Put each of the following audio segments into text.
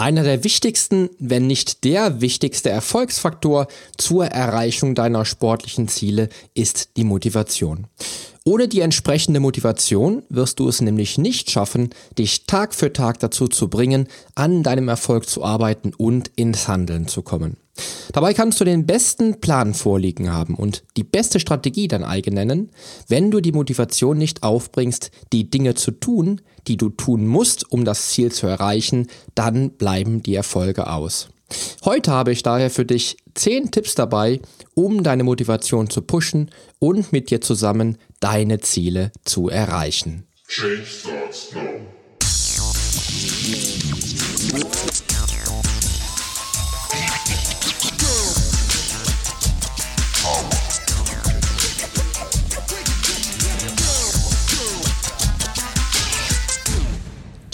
Einer der wichtigsten, wenn nicht der wichtigste Erfolgsfaktor zur Erreichung deiner sportlichen Ziele ist die Motivation. Ohne die entsprechende Motivation wirst du es nämlich nicht schaffen, dich Tag für Tag dazu zu bringen, an deinem Erfolg zu arbeiten und ins Handeln zu kommen. Dabei kannst du den besten Plan vorliegen haben und die beste Strategie dein eigen nennen, wenn du die Motivation nicht aufbringst, die Dinge zu tun, die du tun musst, um das Ziel zu erreichen, dann bleiben die Erfolge aus. Heute habe ich daher für dich 10 Tipps dabei, um deine Motivation zu pushen und mit dir zusammen deine Ziele zu erreichen. Change starts now.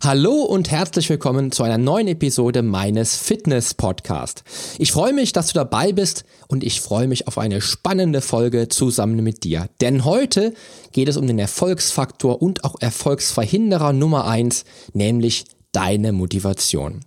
Hallo und herzlich willkommen zu einer neuen Episode meines Fitness Podcast. Ich freue mich, dass du dabei bist und ich freue mich auf eine spannende Folge zusammen mit dir. Denn heute geht es um den Erfolgsfaktor und auch Erfolgsverhinderer Nummer eins, nämlich deine Motivation.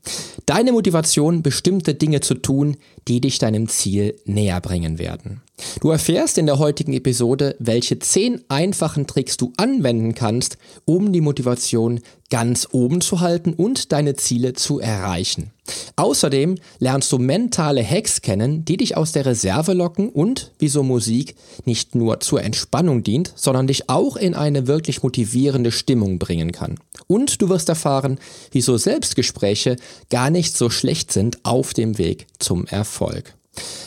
Deine Motivation, bestimmte Dinge zu tun, die dich deinem Ziel näher bringen werden. Du erfährst in der heutigen Episode, welche zehn einfachen Tricks du anwenden kannst, um die Motivation ganz oben zu halten und deine Ziele zu erreichen. Außerdem lernst du mentale Hacks kennen, die dich aus der Reserve locken und, wie so Musik, nicht nur zur Entspannung dient, sondern dich auch in eine wirklich motivierende Stimmung bringen kann. Und du wirst erfahren, wieso Selbstgespräche gar nicht so schlecht sind auf dem Weg zum Erfolg.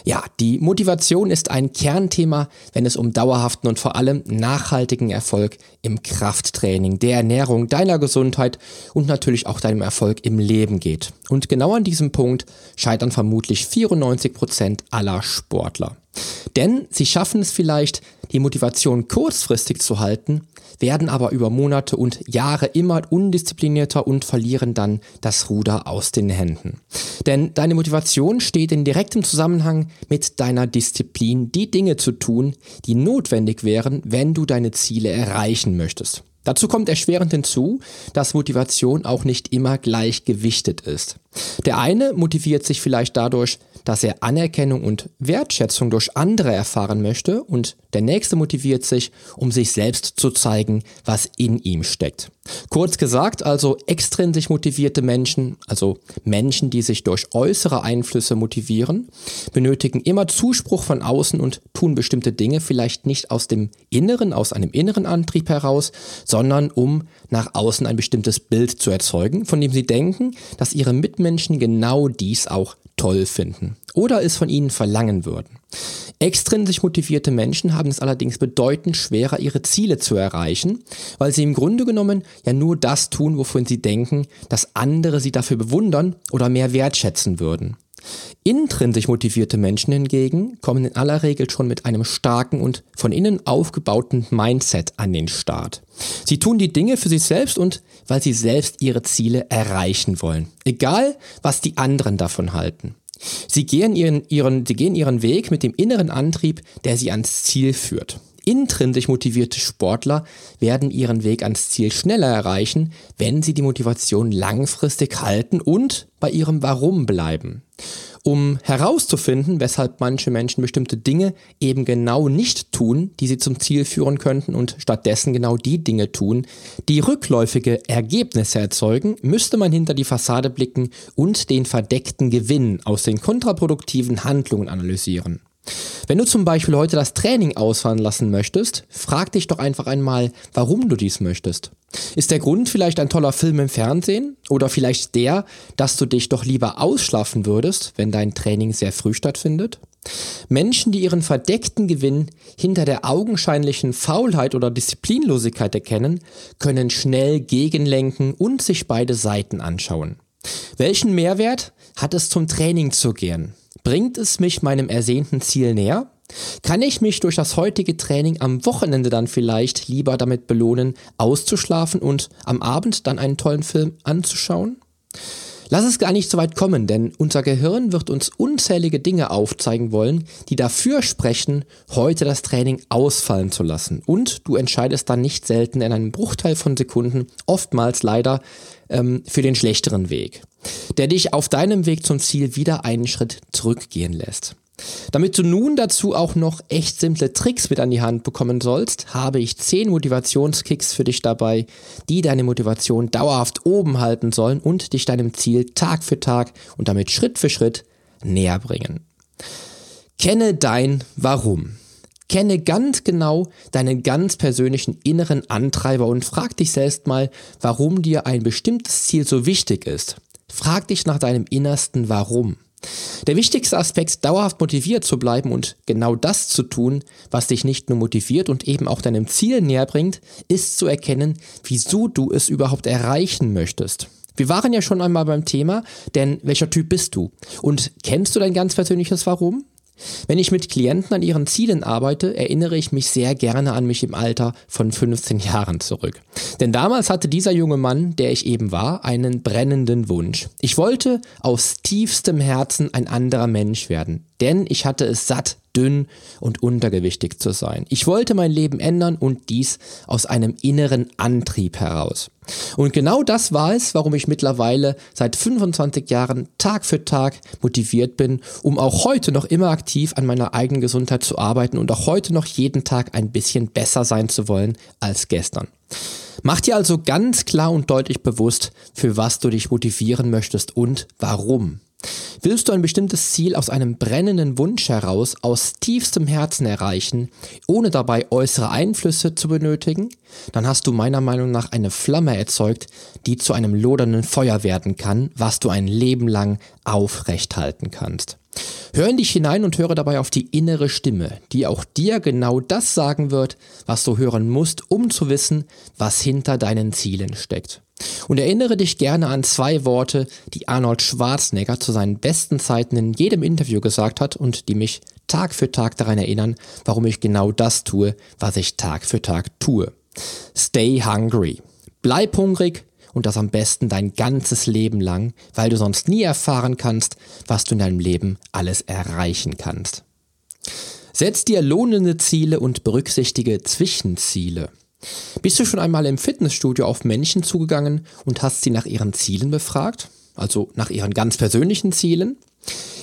Ja, die Motivation ist ein Kernthema, wenn es um dauerhaften und vor allem nachhaltigen Erfolg im Krafttraining, der Ernährung, deiner Gesundheit und natürlich auch deinem Erfolg im Leben geht. Und genau an diesem Punkt scheitern vermutlich 94 Prozent aller Sportler. Denn sie schaffen es vielleicht, die Motivation kurzfristig zu halten, werden aber über Monate und Jahre immer undisziplinierter und verlieren dann das Ruder aus den Händen. Denn deine Motivation steht in direktem Zusammenhang mit deiner Disziplin, die Dinge zu tun, die notwendig wären, wenn du deine Ziele erreichen möchtest. Dazu kommt erschwerend hinzu, dass Motivation auch nicht immer gleich gewichtet ist. Der eine motiviert sich vielleicht dadurch, dass er Anerkennung und Wertschätzung durch andere erfahren möchte und der nächste motiviert sich, um sich selbst zu zeigen, was in ihm steckt. Kurz gesagt, also extrinsisch motivierte Menschen, also Menschen, die sich durch äußere Einflüsse motivieren, benötigen immer Zuspruch von außen und tun bestimmte Dinge vielleicht nicht aus dem Inneren, aus einem inneren Antrieb heraus, sondern um nach außen ein bestimmtes Bild zu erzeugen, von dem sie denken, dass ihre Mitmenschen genau dies auch toll finden oder es von ihnen verlangen würden. Extrinsisch motivierte Menschen haben es allerdings bedeutend schwerer, ihre Ziele zu erreichen, weil sie im Grunde genommen ja nur das tun, wovon sie denken, dass andere sie dafür bewundern oder mehr wertschätzen würden. Intrinsisch motivierte Menschen hingegen kommen in aller Regel schon mit einem starken und von innen aufgebauten Mindset an den Start. Sie tun die Dinge für sich selbst und weil sie selbst ihre Ziele erreichen wollen. Egal, was die anderen davon halten. Sie gehen ihren, ihren, sie gehen ihren Weg mit dem inneren Antrieb, der sie ans Ziel führt. Intrinsisch motivierte Sportler werden ihren Weg ans Ziel schneller erreichen, wenn sie die Motivation langfristig halten und bei ihrem Warum bleiben. Um herauszufinden, weshalb manche Menschen bestimmte Dinge eben genau nicht tun, die sie zum Ziel führen könnten und stattdessen genau die Dinge tun, die rückläufige Ergebnisse erzeugen, müsste man hinter die Fassade blicken und den verdeckten Gewinn aus den kontraproduktiven Handlungen analysieren. Wenn du zum Beispiel heute das Training ausfallen lassen möchtest, frag dich doch einfach einmal, warum du dies möchtest. Ist der Grund vielleicht ein toller Film im Fernsehen? Oder vielleicht der, dass du dich doch lieber ausschlafen würdest, wenn dein Training sehr früh stattfindet? Menschen, die ihren verdeckten Gewinn hinter der augenscheinlichen Faulheit oder Disziplinlosigkeit erkennen, können schnell gegenlenken und sich beide Seiten anschauen. Welchen Mehrwert hat es zum Training zu gehen? Bringt es mich meinem ersehnten Ziel näher? Kann ich mich durch das heutige Training am Wochenende dann vielleicht lieber damit belohnen, auszuschlafen und am Abend dann einen tollen Film anzuschauen? Lass es gar nicht so weit kommen, denn unser Gehirn wird uns unzählige Dinge aufzeigen wollen, die dafür sprechen, heute das Training ausfallen zu lassen. Und du entscheidest dann nicht selten in einem Bruchteil von Sekunden, oftmals leider, ähm, für den schlechteren Weg, der dich auf deinem Weg zum Ziel wieder einen Schritt zurückgehen lässt. Damit du nun dazu auch noch echt simple Tricks mit an die Hand bekommen sollst, habe ich 10 Motivationskicks für dich dabei, die deine Motivation dauerhaft oben halten sollen und dich deinem Ziel Tag für Tag und damit Schritt für Schritt näher bringen. Kenne dein Warum. Kenne ganz genau deinen ganz persönlichen inneren Antreiber und frag dich selbst mal, warum dir ein bestimmtes Ziel so wichtig ist. Frag dich nach deinem innersten Warum. Der wichtigste Aspekt, dauerhaft motiviert zu bleiben und genau das zu tun, was dich nicht nur motiviert und eben auch deinem Ziel näher bringt, ist zu erkennen, wieso du es überhaupt erreichen möchtest. Wir waren ja schon einmal beim Thema, denn welcher Typ bist du? Und kennst du dein ganz persönliches Warum? Wenn ich mit Klienten an ihren Zielen arbeite, erinnere ich mich sehr gerne an mich im Alter von 15 Jahren zurück. Denn damals hatte dieser junge Mann, der ich eben war, einen brennenden Wunsch. Ich wollte aus tiefstem Herzen ein anderer Mensch werden, denn ich hatte es satt, dünn und untergewichtig zu sein. Ich wollte mein Leben ändern und dies aus einem inneren Antrieb heraus. Und genau das war es, warum ich mittlerweile seit 25 Jahren Tag für Tag motiviert bin, um auch heute noch immer aktiv an meiner eigenen Gesundheit zu arbeiten und auch heute noch jeden Tag ein bisschen besser sein zu wollen als gestern. Mach dir also ganz klar und deutlich bewusst, für was du dich motivieren möchtest und warum. Willst du ein bestimmtes Ziel aus einem brennenden Wunsch heraus aus tiefstem Herzen erreichen, ohne dabei äußere Einflüsse zu benötigen, dann hast du meiner Meinung nach eine Flamme erzeugt, die zu einem lodernden Feuer werden kann, was du ein Leben lang aufrecht halten kannst. Hör in dich hinein und höre dabei auf die innere Stimme, die auch dir genau das sagen wird, was du hören musst, um zu wissen, was hinter deinen Zielen steckt. Und erinnere dich gerne an zwei Worte, die Arnold Schwarzenegger zu seinen besten Zeiten in jedem Interview gesagt hat und die mich Tag für Tag daran erinnern, warum ich genau das tue, was ich Tag für Tag tue. Stay hungry. Bleib hungrig und das am besten dein ganzes Leben lang, weil du sonst nie erfahren kannst, was du in deinem Leben alles erreichen kannst. Setz dir lohnende Ziele und berücksichtige Zwischenziele. Bist du schon einmal im Fitnessstudio auf Menschen zugegangen und hast sie nach ihren Zielen befragt? Also nach ihren ganz persönlichen Zielen?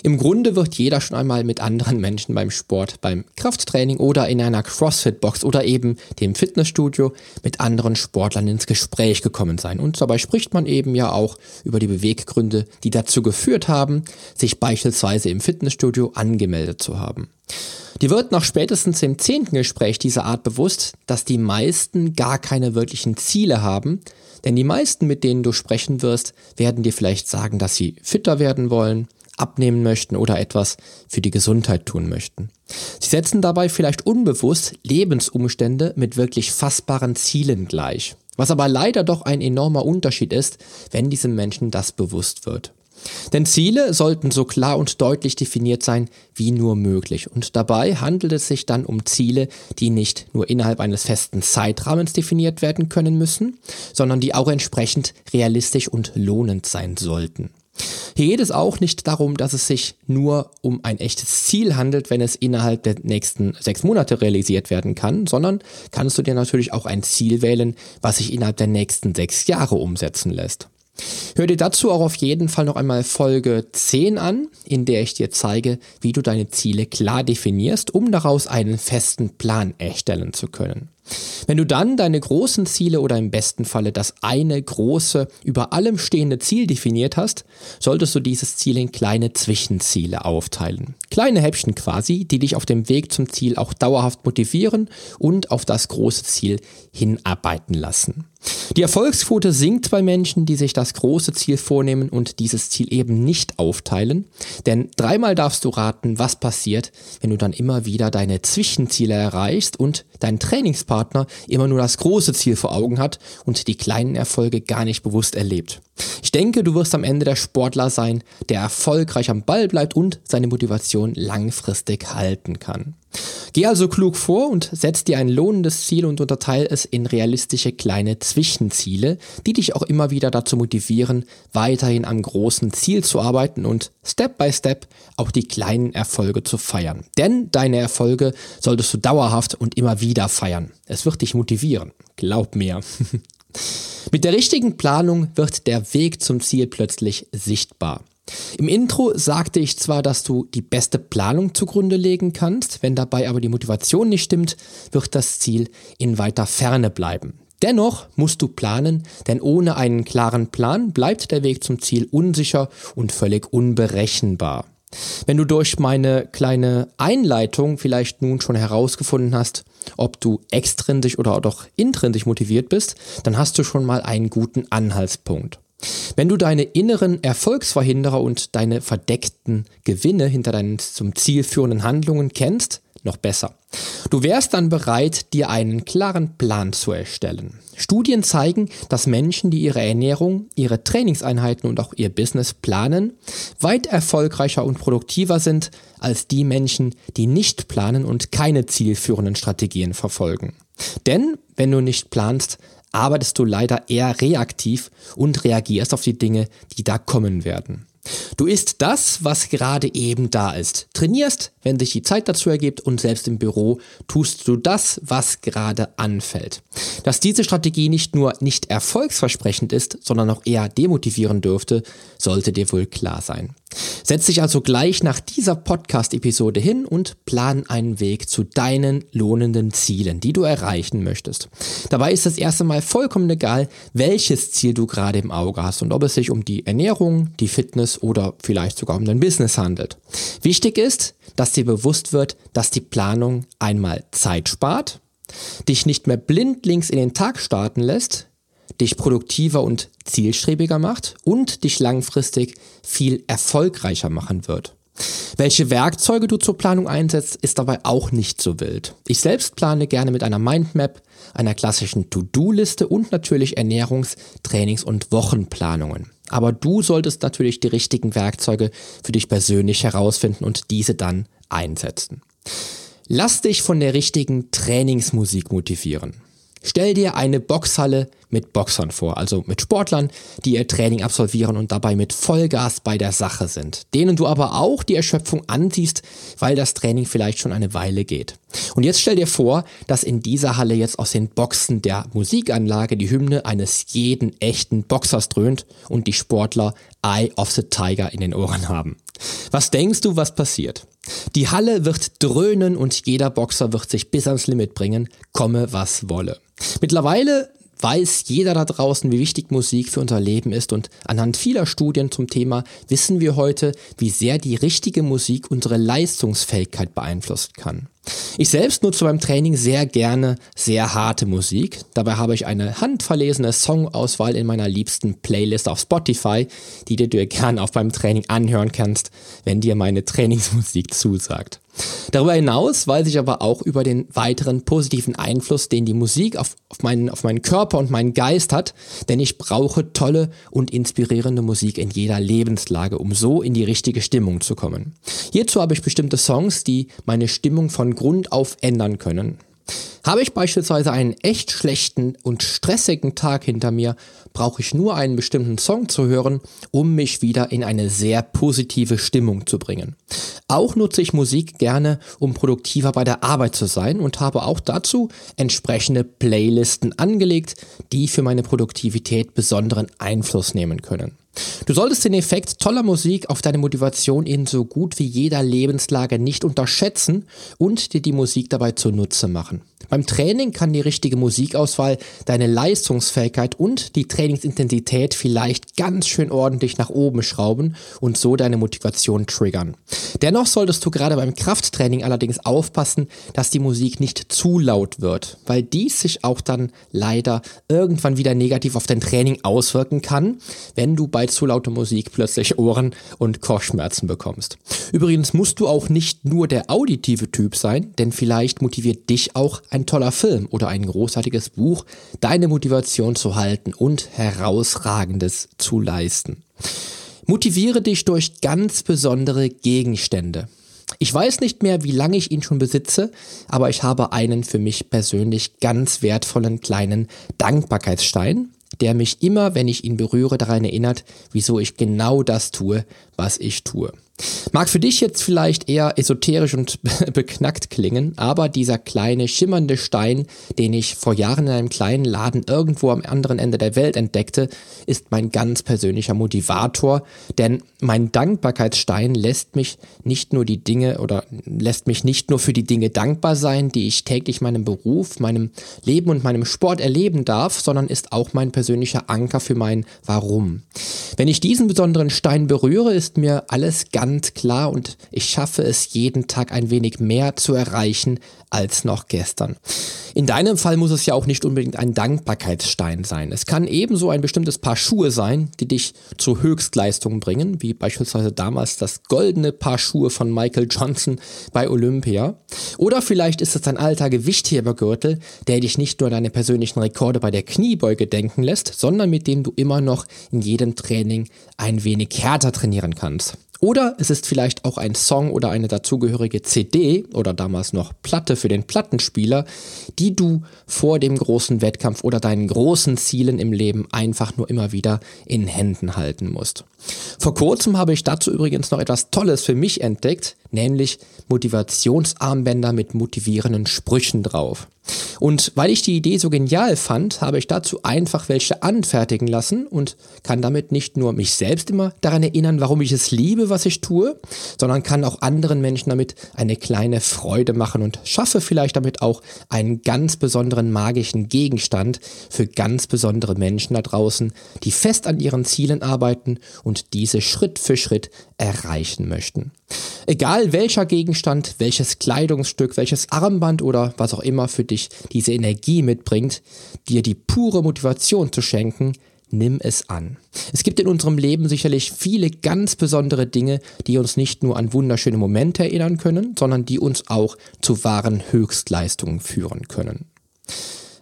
Im Grunde wird jeder schon einmal mit anderen Menschen beim Sport, beim Krafttraining oder in einer CrossFit-Box oder eben dem Fitnessstudio mit anderen Sportlern ins Gespräch gekommen sein. Und dabei spricht man eben ja auch über die Beweggründe, die dazu geführt haben, sich beispielsweise im Fitnessstudio angemeldet zu haben. Dir wird nach spätestens im zehnten Gespräch dieser Art bewusst, dass die meisten gar keine wirklichen Ziele haben, denn die meisten, mit denen du sprechen wirst, werden dir vielleicht sagen, dass sie fitter werden wollen, abnehmen möchten oder etwas für die Gesundheit tun möchten. Sie setzen dabei vielleicht unbewusst Lebensumstände mit wirklich fassbaren Zielen gleich, was aber leider doch ein enormer Unterschied ist, wenn diesem Menschen das bewusst wird. Denn Ziele sollten so klar und deutlich definiert sein wie nur möglich. Und dabei handelt es sich dann um Ziele, die nicht nur innerhalb eines festen Zeitrahmens definiert werden können müssen, sondern die auch entsprechend realistisch und lohnend sein sollten. Hier geht es auch nicht darum, dass es sich nur um ein echtes Ziel handelt, wenn es innerhalb der nächsten sechs Monate realisiert werden kann, sondern kannst du dir natürlich auch ein Ziel wählen, was sich innerhalb der nächsten sechs Jahre umsetzen lässt. Hör dir dazu auch auf jeden Fall noch einmal Folge 10 an, in der ich dir zeige, wie du deine Ziele klar definierst, um daraus einen festen Plan erstellen zu können. Wenn du dann deine großen Ziele oder im besten Falle das eine große, über allem stehende Ziel definiert hast, solltest du dieses Ziel in kleine Zwischenziele aufteilen. Kleine Häppchen quasi, die dich auf dem Weg zum Ziel auch dauerhaft motivieren und auf das große Ziel hinarbeiten lassen. Die Erfolgsquote sinkt bei Menschen, die sich das große Ziel vornehmen und dieses Ziel eben nicht aufteilen. Denn dreimal darfst du raten, was passiert, wenn du dann immer wieder deine Zwischenziele erreichst und dein Trainingspartner immer nur das große Ziel vor Augen hat und die kleinen Erfolge gar nicht bewusst erlebt. Ich denke, du wirst am Ende der Sportler sein, der erfolgreich am Ball bleibt und seine Motivation langfristig halten kann. Geh also klug vor und setz dir ein lohnendes Ziel und unterteile es in realistische kleine Zwischenziele, die dich auch immer wieder dazu motivieren, weiterhin am großen Ziel zu arbeiten und Step by Step auch die kleinen Erfolge zu feiern. Denn deine Erfolge solltest du dauerhaft und immer wieder feiern. Es wird dich motivieren. Glaub mir. Mit der richtigen Planung wird der Weg zum Ziel plötzlich sichtbar. Im Intro sagte ich zwar, dass du die beste Planung zugrunde legen kannst, wenn dabei aber die Motivation nicht stimmt, wird das Ziel in weiter Ferne bleiben. Dennoch musst du planen, denn ohne einen klaren Plan bleibt der Weg zum Ziel unsicher und völlig unberechenbar. Wenn du durch meine kleine Einleitung vielleicht nun schon herausgefunden hast, ob du extrinsisch oder doch intrinsisch motiviert bist, dann hast du schon mal einen guten Anhaltspunkt. Wenn du deine inneren Erfolgsverhinderer und deine verdeckten Gewinne hinter deinen zum Ziel führenden Handlungen kennst, noch besser. Du wärst dann bereit, dir einen klaren Plan zu erstellen. Studien zeigen, dass Menschen, die ihre Ernährung, ihre Trainingseinheiten und auch ihr Business planen, weit erfolgreicher und produktiver sind als die Menschen, die nicht planen und keine zielführenden Strategien verfolgen. Denn wenn du nicht planst, arbeitest du leider eher reaktiv und reagierst auf die Dinge, die da kommen werden. Du isst das, was gerade eben da ist. Trainierst, wenn sich die Zeit dazu ergibt und selbst im Büro tust du das, was gerade anfällt. Dass diese Strategie nicht nur nicht erfolgsversprechend ist, sondern auch eher demotivieren dürfte, sollte dir wohl klar sein. Setz dich also gleich nach dieser Podcast-Episode hin und plan einen Weg zu deinen lohnenden Zielen, die du erreichen möchtest. Dabei ist es erst einmal vollkommen egal, welches Ziel du gerade im Auge hast und ob es sich um die Ernährung, die Fitness oder vielleicht sogar um dein Business handelt. Wichtig ist, dass dir bewusst wird, dass die Planung einmal Zeit spart, dich nicht mehr blindlings in den Tag starten lässt, dich produktiver und zielstrebiger macht und dich langfristig viel erfolgreicher machen wird. Welche Werkzeuge du zur Planung einsetzt, ist dabei auch nicht so wild. Ich selbst plane gerne mit einer Mindmap, einer klassischen To-Do-Liste und natürlich Ernährungs-, Trainings- und Wochenplanungen. Aber du solltest natürlich die richtigen Werkzeuge für dich persönlich herausfinden und diese dann einsetzen. Lass dich von der richtigen Trainingsmusik motivieren. Stell dir eine Boxhalle mit Boxern vor, also mit Sportlern, die ihr Training absolvieren und dabei mit Vollgas bei der Sache sind, denen du aber auch die Erschöpfung ansiehst, weil das Training vielleicht schon eine Weile geht. Und jetzt stell dir vor, dass in dieser Halle jetzt aus den Boxen der Musikanlage die Hymne eines jeden echten Boxers dröhnt und die Sportler Eye of the Tiger in den Ohren haben. Was denkst du, was passiert? Die Halle wird dröhnen und jeder Boxer wird sich bis ans Limit bringen, komme was wolle. Mittlerweile weiß jeder da draußen, wie wichtig Musik für unser Leben ist und anhand vieler Studien zum Thema wissen wir heute, wie sehr die richtige Musik unsere Leistungsfähigkeit beeinflussen kann. Ich selbst nutze beim Training sehr gerne sehr harte Musik. Dabei habe ich eine handverlesene Songauswahl in meiner liebsten Playlist auf Spotify, die du dir gern auch beim Training anhören kannst, wenn dir meine Trainingsmusik zusagt. Darüber hinaus weiß ich aber auch über den weiteren positiven Einfluss, den die Musik auf, auf, meinen, auf meinen Körper und meinen Geist hat, denn ich brauche tolle und inspirierende Musik in jeder Lebenslage, um so in die richtige Stimmung zu kommen. Hierzu habe ich bestimmte Songs, die meine Stimmung von Grund auf ändern können. Habe ich beispielsweise einen echt schlechten und stressigen Tag hinter mir, brauche ich nur einen bestimmten Song zu hören, um mich wieder in eine sehr positive Stimmung zu bringen. Auch nutze ich Musik gerne, um produktiver bei der Arbeit zu sein und habe auch dazu entsprechende Playlisten angelegt, die für meine Produktivität besonderen Einfluss nehmen können. Du solltest den Effekt toller Musik auf deine Motivation in so gut wie jeder Lebenslage nicht unterschätzen und dir die Musik dabei zunutze machen. Beim Training kann die richtige Musikauswahl deine Leistungsfähigkeit und die Trainingsintensität vielleicht ganz schön ordentlich nach oben schrauben und so deine Motivation triggern. Dennoch solltest du gerade beim Krafttraining allerdings aufpassen, dass die Musik nicht zu laut wird, weil dies sich auch dann leider irgendwann wieder negativ auf dein Training auswirken kann, wenn du bei zu lauter Musik plötzlich Ohren- und Kopfschmerzen bekommst. Übrigens musst du auch nicht nur der auditive Typ sein, denn vielleicht motiviert dich auch ein toller Film oder ein großartiges Buch, deine Motivation zu halten und herausragendes zu leisten. Motiviere dich durch ganz besondere Gegenstände. Ich weiß nicht mehr, wie lange ich ihn schon besitze, aber ich habe einen für mich persönlich ganz wertvollen kleinen Dankbarkeitsstein, der mich immer, wenn ich ihn berühre, daran erinnert, wieso ich genau das tue, was ich tue. Mag für dich jetzt vielleicht eher esoterisch und beknackt klingen, aber dieser kleine schimmernde Stein, den ich vor Jahren in einem kleinen Laden irgendwo am anderen Ende der Welt entdeckte, ist mein ganz persönlicher Motivator, denn mein Dankbarkeitsstein lässt mich nicht nur die Dinge oder lässt mich nicht nur für die Dinge dankbar sein, die ich täglich meinem Beruf, meinem Leben und meinem Sport erleben darf, sondern ist auch mein persönlicher Anker für mein Warum. Wenn ich diesen besonderen Stein berühre, ist mir alles ganz ganz klar und ich schaffe es jeden Tag ein wenig mehr zu erreichen als noch gestern. In deinem Fall muss es ja auch nicht unbedingt ein Dankbarkeitsstein sein. Es kann ebenso ein bestimmtes Paar Schuhe sein, die dich zu Höchstleistungen bringen, wie beispielsweise damals das goldene Paar Schuhe von Michael Johnson bei Olympia. Oder vielleicht ist es ein alter Gewichthebergürtel, der dich nicht nur an deine persönlichen Rekorde bei der Kniebeuge denken lässt, sondern mit dem du immer noch in jedem Training ein wenig härter trainieren kannst. Oder es ist vielleicht auch ein Song oder eine dazugehörige CD oder damals noch Platte für den Plattenspieler, die du vor dem großen Wettkampf oder deinen großen Zielen im Leben einfach nur immer wieder in Händen halten musst. Vor kurzem habe ich dazu übrigens noch etwas Tolles für mich entdeckt, nämlich Motivationsarmbänder mit motivierenden Sprüchen drauf. Und weil ich die Idee so genial fand, habe ich dazu einfach welche anfertigen lassen und kann damit nicht nur mich selbst immer daran erinnern, warum ich es liebe, was ich tue, sondern kann auch anderen Menschen damit eine kleine Freude machen und schaffe vielleicht damit auch einen ganz besonderen magischen Gegenstand für ganz besondere Menschen da draußen, die fest an ihren Zielen arbeiten und diese Schritt für Schritt erreichen möchten. Egal welcher Gegenstand, welches Kleidungsstück, welches Armband oder was auch immer für dich diese Energie mitbringt, dir die pure Motivation zu schenken, nimm es an. Es gibt in unserem Leben sicherlich viele ganz besondere Dinge, die uns nicht nur an wunderschöne Momente erinnern können, sondern die uns auch zu wahren Höchstleistungen führen können.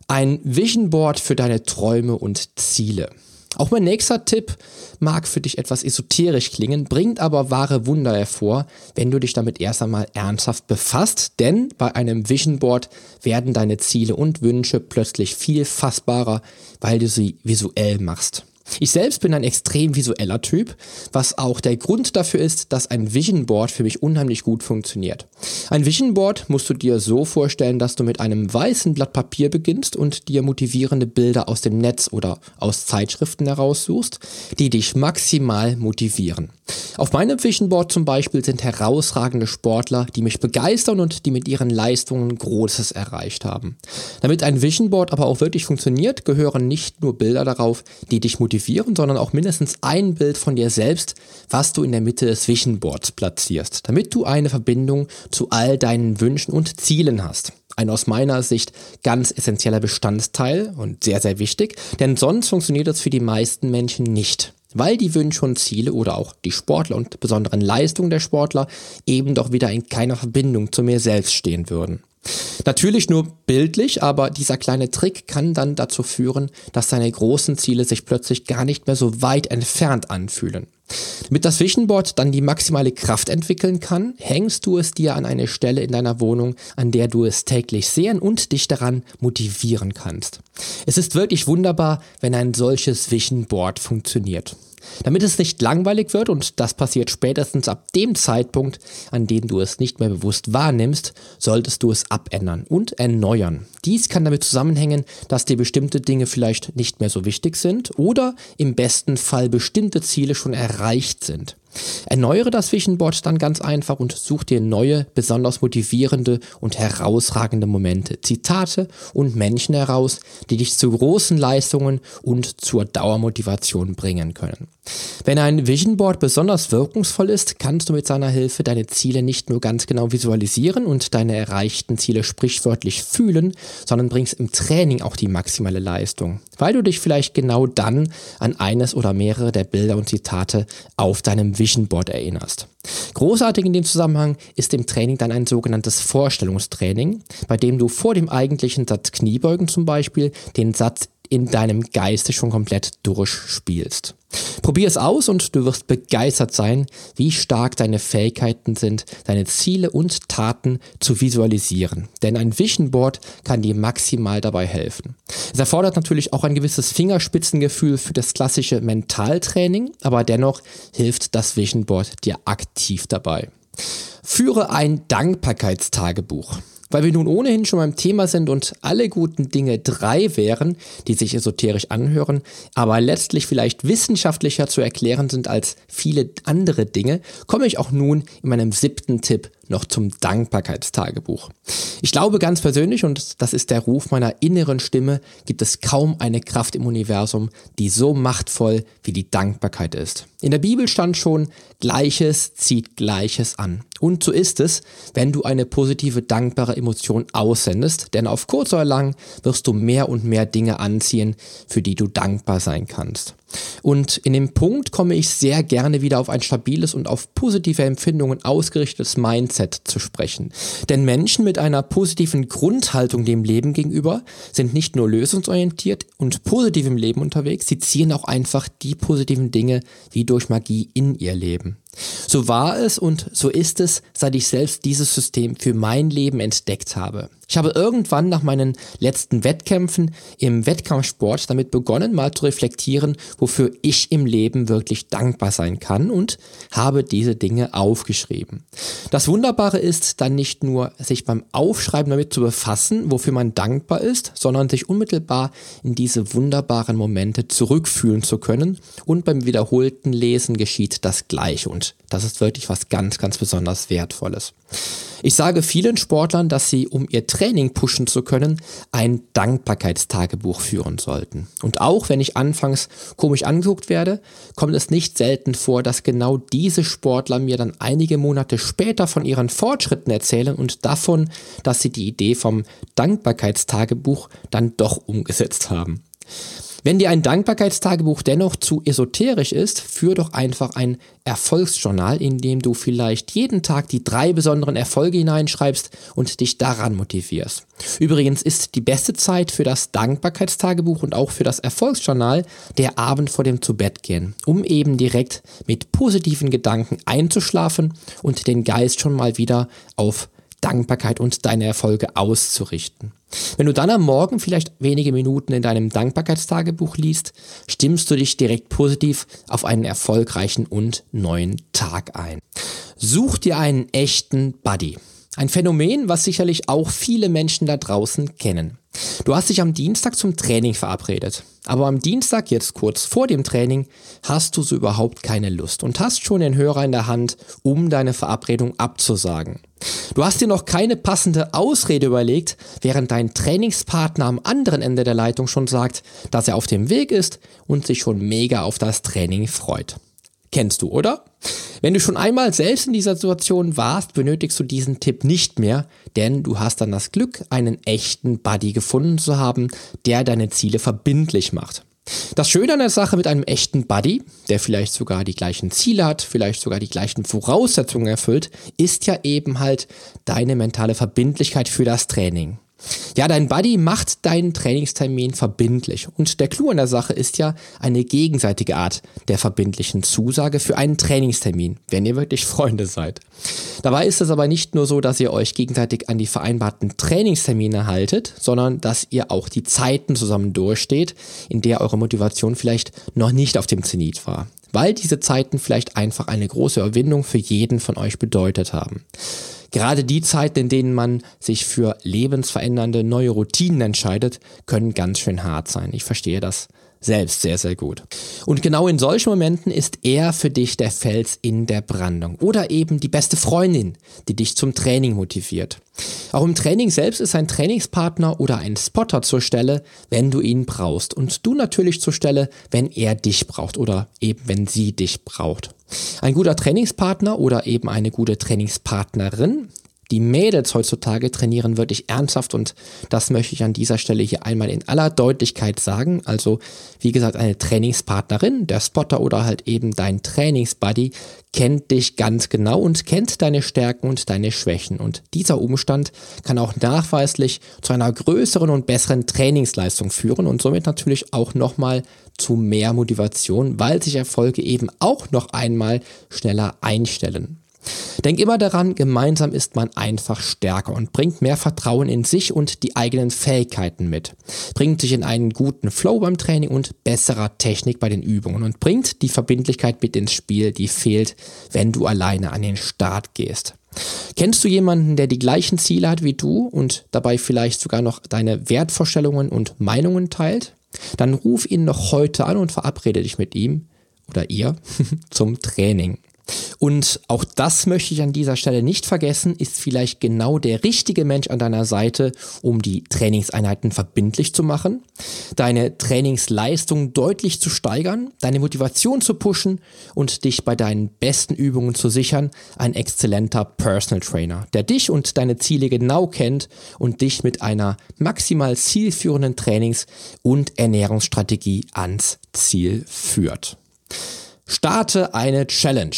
Ein Vision Board für deine Träume und Ziele. Auch mein nächster Tipp mag für dich etwas esoterisch klingen, bringt aber wahre Wunder hervor, wenn du dich damit erst einmal ernsthaft befasst, denn bei einem Vision Board werden deine Ziele und Wünsche plötzlich viel fassbarer, weil du sie visuell machst. Ich selbst bin ein extrem visueller Typ, was auch der Grund dafür ist, dass ein Vision Board für mich unheimlich gut funktioniert. Ein Vision Board musst du dir so vorstellen, dass du mit einem weißen Blatt Papier beginnst und dir motivierende Bilder aus dem Netz oder aus Zeitschriften heraussuchst, die dich maximal motivieren. Auf meinem Vision Board zum Beispiel sind herausragende Sportler, die mich begeistern und die mit ihren Leistungen Großes erreicht haben. Damit ein Vision Board aber auch wirklich funktioniert, gehören nicht nur Bilder darauf, die dich motivieren, sondern auch mindestens ein Bild von dir selbst, was du in der Mitte des Vision Boards platzierst, damit du eine Verbindung zu all deinen Wünschen und Zielen hast. Ein aus meiner Sicht ganz essentieller Bestandteil und sehr, sehr wichtig, denn sonst funktioniert das für die meisten Menschen nicht weil die Wünsche und Ziele oder auch die Sportler und besonderen Leistungen der Sportler eben doch wieder in keiner Verbindung zu mir selbst stehen würden. Natürlich nur bildlich, aber dieser kleine Trick kann dann dazu führen, dass deine großen Ziele sich plötzlich gar nicht mehr so weit entfernt anfühlen. Damit das Vision Board dann die maximale Kraft entwickeln kann, hängst du es dir an eine Stelle in deiner Wohnung, an der du es täglich sehen und dich daran motivieren kannst. Es ist wirklich wunderbar, wenn ein solches Vision Board funktioniert. Damit es nicht langweilig wird, und das passiert spätestens ab dem Zeitpunkt, an dem du es nicht mehr bewusst wahrnimmst, solltest du es abändern und erneuern. Dies kann damit zusammenhängen, dass dir bestimmte Dinge vielleicht nicht mehr so wichtig sind oder im besten Fall bestimmte Ziele schon erreicht sind. Erneuere das Vision Board dann ganz einfach und such dir neue, besonders motivierende und herausragende Momente, Zitate und Menschen heraus, die dich zu großen Leistungen und zur Dauermotivation bringen können. Wenn ein Vision Board besonders wirkungsvoll ist, kannst du mit seiner Hilfe deine Ziele nicht nur ganz genau visualisieren und deine erreichten Ziele sprichwörtlich fühlen, sondern bringst im Training auch die maximale Leistung, weil du dich vielleicht genau dann an eines oder mehrere der Bilder und Zitate auf deinem Vision Board erinnerst. Großartig in dem Zusammenhang ist im Training dann ein sogenanntes Vorstellungstraining, bei dem du vor dem eigentlichen Satz Kniebeugen zum Beispiel den Satz in deinem Geiste schon komplett durchspielst. Probier es aus und du wirst begeistert sein, wie stark deine Fähigkeiten sind, deine Ziele und Taten zu visualisieren. Denn ein Vision Board kann dir maximal dabei helfen. Es erfordert natürlich auch ein gewisses Fingerspitzengefühl für das klassische Mentaltraining, aber dennoch hilft das Vision Board dir aktiv dabei. Führe ein Dankbarkeitstagebuch. Weil wir nun ohnehin schon beim Thema sind und alle guten Dinge drei wären, die sich esoterisch anhören, aber letztlich vielleicht wissenschaftlicher zu erklären sind als viele andere Dinge, komme ich auch nun in meinem siebten Tipp noch zum Dankbarkeitstagebuch. Ich glaube ganz persönlich, und das ist der Ruf meiner inneren Stimme, gibt es kaum eine Kraft im Universum, die so machtvoll wie die Dankbarkeit ist. In der Bibel stand schon, Gleiches zieht Gleiches an. Und so ist es, wenn du eine positive, dankbare Emotion aussendest, denn auf kurz oder lang wirst du mehr und mehr Dinge anziehen, für die du dankbar sein kannst. Und in dem Punkt komme ich sehr gerne wieder auf ein stabiles und auf positive Empfindungen ausgerichtetes Mindset zu sprechen. Denn Menschen mit einer positiven Grundhaltung dem Leben gegenüber sind nicht nur lösungsorientiert und positiv im Leben unterwegs, sie ziehen auch einfach die positiven Dinge wie durch Magie in ihr Leben. So war es und so ist es, seit ich selbst dieses System für mein Leben entdeckt habe. Ich habe irgendwann nach meinen letzten Wettkämpfen im Wettkampfsport damit begonnen, mal zu reflektieren, wofür ich im Leben wirklich dankbar sein kann und habe diese Dinge aufgeschrieben. Das Wunderbare ist dann nicht nur, sich beim Aufschreiben damit zu befassen, wofür man dankbar ist, sondern sich unmittelbar in diese wunderbaren Momente zurückfühlen zu können und beim wiederholten Lesen geschieht das Gleiche und das ist wirklich was ganz, ganz besonders Wertvolles. Ich sage vielen Sportlern, dass sie, um ihr Training pushen zu können, ein Dankbarkeitstagebuch führen sollten. Und auch wenn ich anfangs komisch angeguckt werde, kommt es nicht selten vor, dass genau diese Sportler mir dann einige Monate später von ihren Fortschritten erzählen und davon, dass sie die Idee vom Dankbarkeitstagebuch dann doch umgesetzt haben. Wenn dir ein Dankbarkeitstagebuch dennoch zu esoterisch ist, führ doch einfach ein Erfolgsjournal, in dem du vielleicht jeden Tag die drei besonderen Erfolge hineinschreibst und dich daran motivierst. Übrigens ist die beste Zeit für das Dankbarkeitstagebuch und auch für das Erfolgsjournal der Abend vor dem Zubettgehen, um eben direkt mit positiven Gedanken einzuschlafen und den Geist schon mal wieder auf Dankbarkeit und deine Erfolge auszurichten. Wenn du dann am Morgen vielleicht wenige Minuten in deinem Dankbarkeitstagebuch liest, stimmst du dich direkt positiv auf einen erfolgreichen und neuen Tag ein. Such dir einen echten Buddy. Ein Phänomen, was sicherlich auch viele Menschen da draußen kennen. Du hast dich am Dienstag zum Training verabredet. Aber am Dienstag, jetzt kurz vor dem Training, hast du so überhaupt keine Lust und hast schon den Hörer in der Hand, um deine Verabredung abzusagen. Du hast dir noch keine passende Ausrede überlegt, während dein Trainingspartner am anderen Ende der Leitung schon sagt, dass er auf dem Weg ist und sich schon mega auf das Training freut. Kennst du, oder? Wenn du schon einmal selbst in dieser Situation warst, benötigst du diesen Tipp nicht mehr, denn du hast dann das Glück, einen echten Buddy gefunden zu haben, der deine Ziele verbindlich macht. Das Schöne an der Sache mit einem echten Buddy, der vielleicht sogar die gleichen Ziele hat, vielleicht sogar die gleichen Voraussetzungen erfüllt, ist ja eben halt deine mentale Verbindlichkeit für das Training. Ja, dein Buddy macht deinen Trainingstermin verbindlich. Und der Clou an der Sache ist ja eine gegenseitige Art der verbindlichen Zusage für einen Trainingstermin, wenn ihr wirklich Freunde seid. Dabei ist es aber nicht nur so, dass ihr euch gegenseitig an die vereinbarten Trainingstermine haltet, sondern dass ihr auch die Zeiten zusammen durchsteht, in der eure Motivation vielleicht noch nicht auf dem Zenit war weil diese Zeiten vielleicht einfach eine große Überwindung für jeden von euch bedeutet haben. Gerade die Zeiten, in denen man sich für lebensverändernde neue Routinen entscheidet, können ganz schön hart sein. Ich verstehe das selbst sehr, sehr gut. Und genau in solchen Momenten ist er für dich der Fels in der Brandung oder eben die beste Freundin, die dich zum Training motiviert. Auch im Training selbst ist ein Trainingspartner oder ein Spotter zur Stelle, wenn du ihn brauchst und du natürlich zur Stelle, wenn er dich braucht oder eben wenn sie dich braucht. Ein guter Trainingspartner oder eben eine gute Trainingspartnerin Die Mädels heutzutage trainieren wirklich ernsthaft und das möchte ich an dieser Stelle hier einmal in aller Deutlichkeit sagen. Also, wie gesagt, eine Trainingspartnerin, der Spotter oder halt eben dein Trainingsbuddy kennt dich ganz genau und kennt deine Stärken und deine Schwächen. Und dieser Umstand kann auch nachweislich zu einer größeren und besseren Trainingsleistung führen und somit natürlich auch nochmal zu mehr Motivation, weil sich Erfolge eben auch noch einmal schneller einstellen. Denk immer daran, gemeinsam ist man einfach stärker und bringt mehr Vertrauen in sich und die eigenen Fähigkeiten mit. Bringt sich in einen guten Flow beim Training und besserer Technik bei den Übungen und bringt die Verbindlichkeit mit ins Spiel, die fehlt, wenn du alleine an den Start gehst. Kennst du jemanden, der die gleichen Ziele hat wie du und dabei vielleicht sogar noch deine Wertvorstellungen und Meinungen teilt? Dann ruf ihn noch heute an und verabrede dich mit ihm oder ihr zum Training. Und auch das möchte ich an dieser Stelle nicht vergessen, ist vielleicht genau der richtige Mensch an deiner Seite, um die Trainingseinheiten verbindlich zu machen, deine Trainingsleistung deutlich zu steigern, deine Motivation zu pushen und dich bei deinen besten Übungen zu sichern, ein exzellenter Personal Trainer, der dich und deine Ziele genau kennt und dich mit einer maximal zielführenden Trainings- und Ernährungsstrategie ans Ziel führt. Starte eine Challenge.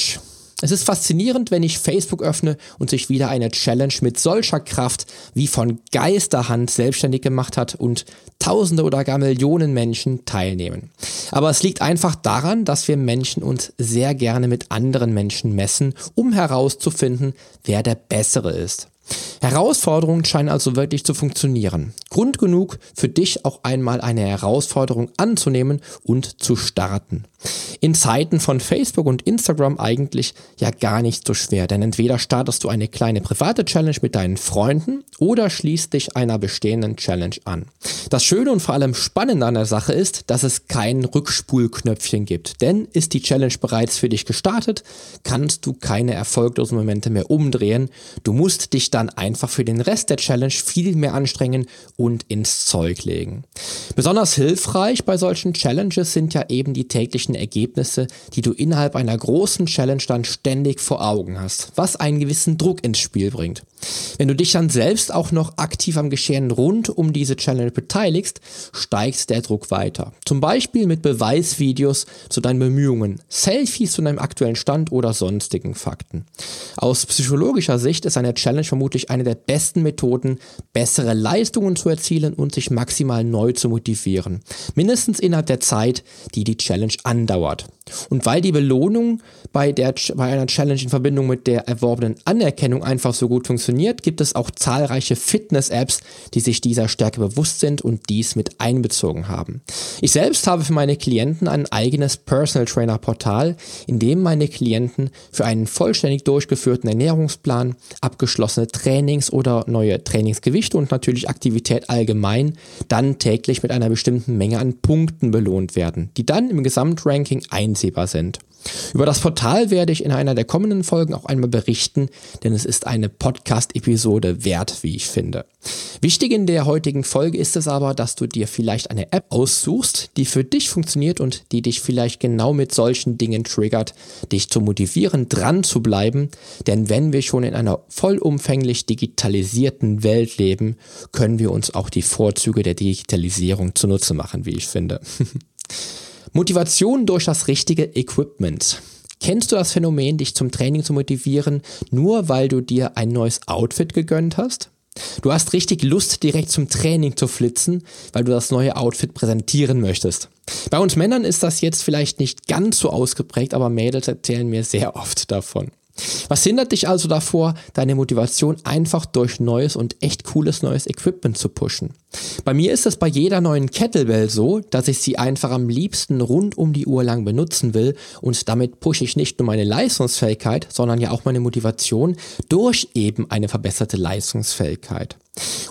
Es ist faszinierend, wenn ich Facebook öffne und sich wieder eine Challenge mit solcher Kraft wie von Geisterhand selbstständig gemacht hat und Tausende oder gar Millionen Menschen teilnehmen. Aber es liegt einfach daran, dass wir Menschen uns sehr gerne mit anderen Menschen messen, um herauszufinden, wer der Bessere ist. Herausforderungen scheinen also wirklich zu funktionieren. Grund genug für dich auch einmal eine Herausforderung anzunehmen und zu starten. In Zeiten von Facebook und Instagram eigentlich ja gar nicht so schwer, denn entweder startest du eine kleine private Challenge mit deinen Freunden oder schließt dich einer bestehenden Challenge an. Das Schöne und vor allem Spannende an der Sache ist, dass es kein Rückspulknöpfchen gibt, denn ist die Challenge bereits für dich gestartet, kannst du keine erfolglosen Momente mehr umdrehen. Du musst dich dann einfach für den Rest der Challenge viel mehr anstrengen und ins Zeug legen. Besonders hilfreich bei solchen Challenges sind ja eben die täglichen Ergebnisse, die du innerhalb einer großen Challenge dann ständig vor Augen hast, was einen gewissen Druck ins Spiel bringt. Wenn du dich dann selbst auch noch aktiv am Geschehen rund um diese Challenge beteiligst, steigt der Druck weiter. Zum Beispiel mit Beweisvideos zu deinen Bemühungen, Selfies zu deinem aktuellen Stand oder sonstigen Fakten. Aus psychologischer Sicht ist eine Challenge vermutlich eine der besten Methoden, bessere Leistungen zu erzielen und sich maximal neu zu motivieren. Mindestens innerhalb der Zeit, die die Challenge andauert. Und weil die Belohnung bei, der, bei einer Challenge in Verbindung mit der erworbenen Anerkennung einfach so gut funktioniert, gibt es auch zahlreiche Fitness-Apps, die sich dieser Stärke bewusst sind und dies mit einbezogen haben. Ich selbst habe für meine Klienten ein eigenes Personal Trainer Portal, in dem meine Klienten für einen vollständig durchgeführten Ernährungsplan, abgeschlossene Trainings oder neue Trainingsgewichte und natürlich Aktivität allgemein dann täglich mit einer bestimmten Menge an Punkten belohnt werden, die dann im Gesamtranking einsehbar sind. Über das Portal werde ich in einer der kommenden Folgen auch einmal berichten, denn es ist eine Podcast-Episode wert, wie ich finde. Wichtig in der heutigen Folge ist es aber, dass du dir vielleicht eine App aussuchst, die für dich funktioniert und die dich vielleicht genau mit solchen Dingen triggert, dich zu motivieren, dran zu bleiben. Denn wenn wir schon in einer vollumfänglich digitalisierten Welt leben, können wir uns auch die Vorzüge der Digitalisierung zunutze machen, wie ich finde. Motivation durch das richtige Equipment. Kennst du das Phänomen, dich zum Training zu motivieren, nur weil du dir ein neues Outfit gegönnt hast? Du hast richtig Lust, direkt zum Training zu flitzen, weil du das neue Outfit präsentieren möchtest. Bei uns Männern ist das jetzt vielleicht nicht ganz so ausgeprägt, aber Mädels erzählen mir sehr oft davon. Was hindert dich also davor, deine Motivation einfach durch neues und echt cooles neues Equipment zu pushen? Bei mir ist es bei jeder neuen Kettlebell so, dass ich sie einfach am liebsten rund um die Uhr lang benutzen will und damit pushe ich nicht nur meine Leistungsfähigkeit, sondern ja auch meine Motivation durch eben eine verbesserte Leistungsfähigkeit.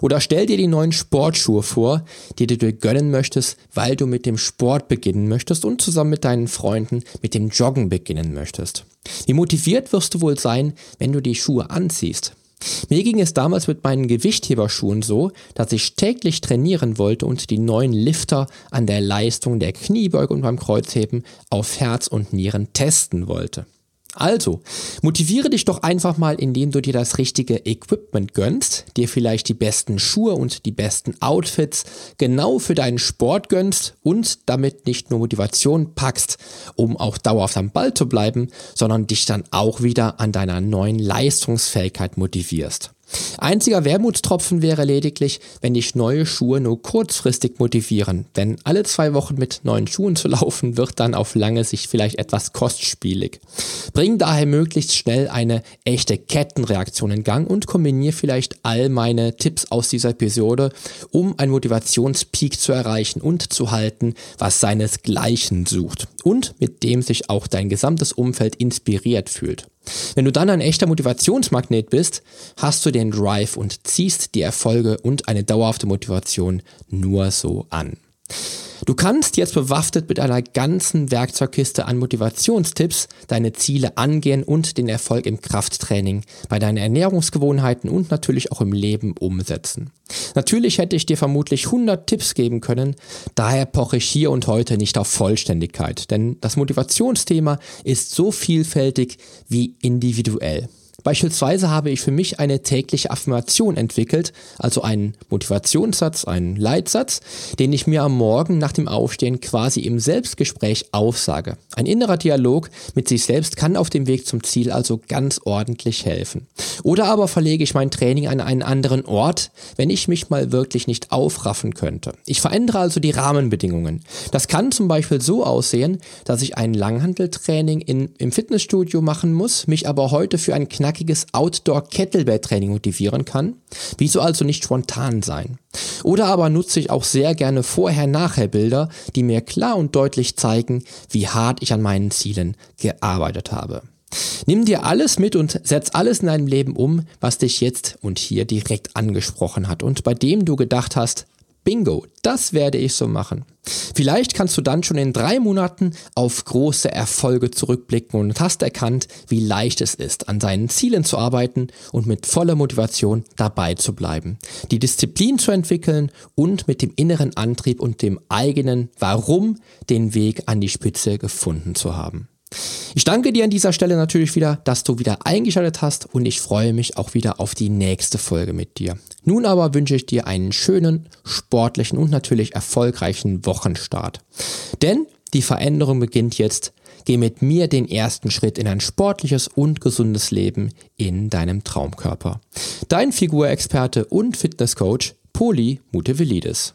Oder stell dir die neuen Sportschuhe vor, die du dir gönnen möchtest, weil du mit dem Sport beginnen möchtest und zusammen mit deinen Freunden mit dem Joggen beginnen möchtest. Wie motiviert wirst du wohl sein, wenn du die Schuhe anziehst? Mir ging es damals mit meinen Gewichtheberschuhen so, dass ich täglich trainieren wollte und die neuen Lifter an der Leistung der Kniebeuge und beim Kreuzheben auf Herz und Nieren testen wollte. Also, motiviere dich doch einfach mal, indem du dir das richtige Equipment gönnst, dir vielleicht die besten Schuhe und die besten Outfits genau für deinen Sport gönnst und damit nicht nur Motivation packst, um auch dauerhaft am Ball zu bleiben, sondern dich dann auch wieder an deiner neuen Leistungsfähigkeit motivierst. Einziger Wermutstropfen wäre lediglich, wenn dich neue Schuhe nur kurzfristig motivieren, denn alle zwei Wochen mit neuen Schuhen zu laufen wird dann auf lange Sicht vielleicht etwas kostspielig. Bring daher möglichst schnell eine echte Kettenreaktion in Gang und kombiniere vielleicht all meine Tipps aus dieser Episode, um einen Motivationspeak zu erreichen und zu halten, was seinesgleichen sucht und mit dem sich auch dein gesamtes Umfeld inspiriert fühlt. Wenn du dann ein echter Motivationsmagnet bist, hast du den Drive und ziehst die Erfolge und eine dauerhafte Motivation nur so an. Du kannst jetzt bewaffnet mit einer ganzen Werkzeugkiste an Motivationstipps deine Ziele angehen und den Erfolg im Krafttraining, bei deinen Ernährungsgewohnheiten und natürlich auch im Leben umsetzen. Natürlich hätte ich dir vermutlich 100 Tipps geben können, daher poche ich hier und heute nicht auf Vollständigkeit, denn das Motivationsthema ist so vielfältig wie individuell. Beispielsweise habe ich für mich eine tägliche Affirmation entwickelt, also einen Motivationssatz, einen Leitsatz, den ich mir am Morgen nach dem Aufstehen quasi im Selbstgespräch aufsage. Ein innerer Dialog mit sich selbst kann auf dem Weg zum Ziel also ganz ordentlich helfen. Oder aber verlege ich mein Training an einen anderen Ort, wenn ich mich mal wirklich nicht aufraffen könnte. Ich verändere also die Rahmenbedingungen. Das kann zum Beispiel so aussehen, dass ich ein Langhandeltraining in, im Fitnessstudio machen muss, mich aber heute für ein knapp knackiges Outdoor-Kettlebell-Training motivieren kann. Wieso also nicht spontan sein? Oder aber nutze ich auch sehr gerne Vorher-Nachher-Bilder, die mir klar und deutlich zeigen, wie hart ich an meinen Zielen gearbeitet habe. Nimm dir alles mit und setz alles in deinem Leben um, was dich jetzt und hier direkt angesprochen hat und bei dem du gedacht hast, Bingo, das werde ich so machen. Vielleicht kannst du dann schon in drei Monaten auf große Erfolge zurückblicken und hast erkannt, wie leicht es ist, an seinen Zielen zu arbeiten und mit voller Motivation dabei zu bleiben, die Disziplin zu entwickeln und mit dem inneren Antrieb und dem eigenen Warum den Weg an die Spitze gefunden zu haben. Ich danke dir an dieser Stelle natürlich wieder, dass du wieder eingeschaltet hast und ich freue mich auch wieder auf die nächste Folge mit dir. Nun aber wünsche ich dir einen schönen, sportlichen und natürlich erfolgreichen Wochenstart. Denn die Veränderung beginnt jetzt. Geh mit mir den ersten Schritt in ein sportliches und gesundes Leben in deinem Traumkörper. Dein Figurexperte und Fitnesscoach Poli Mutevelidis.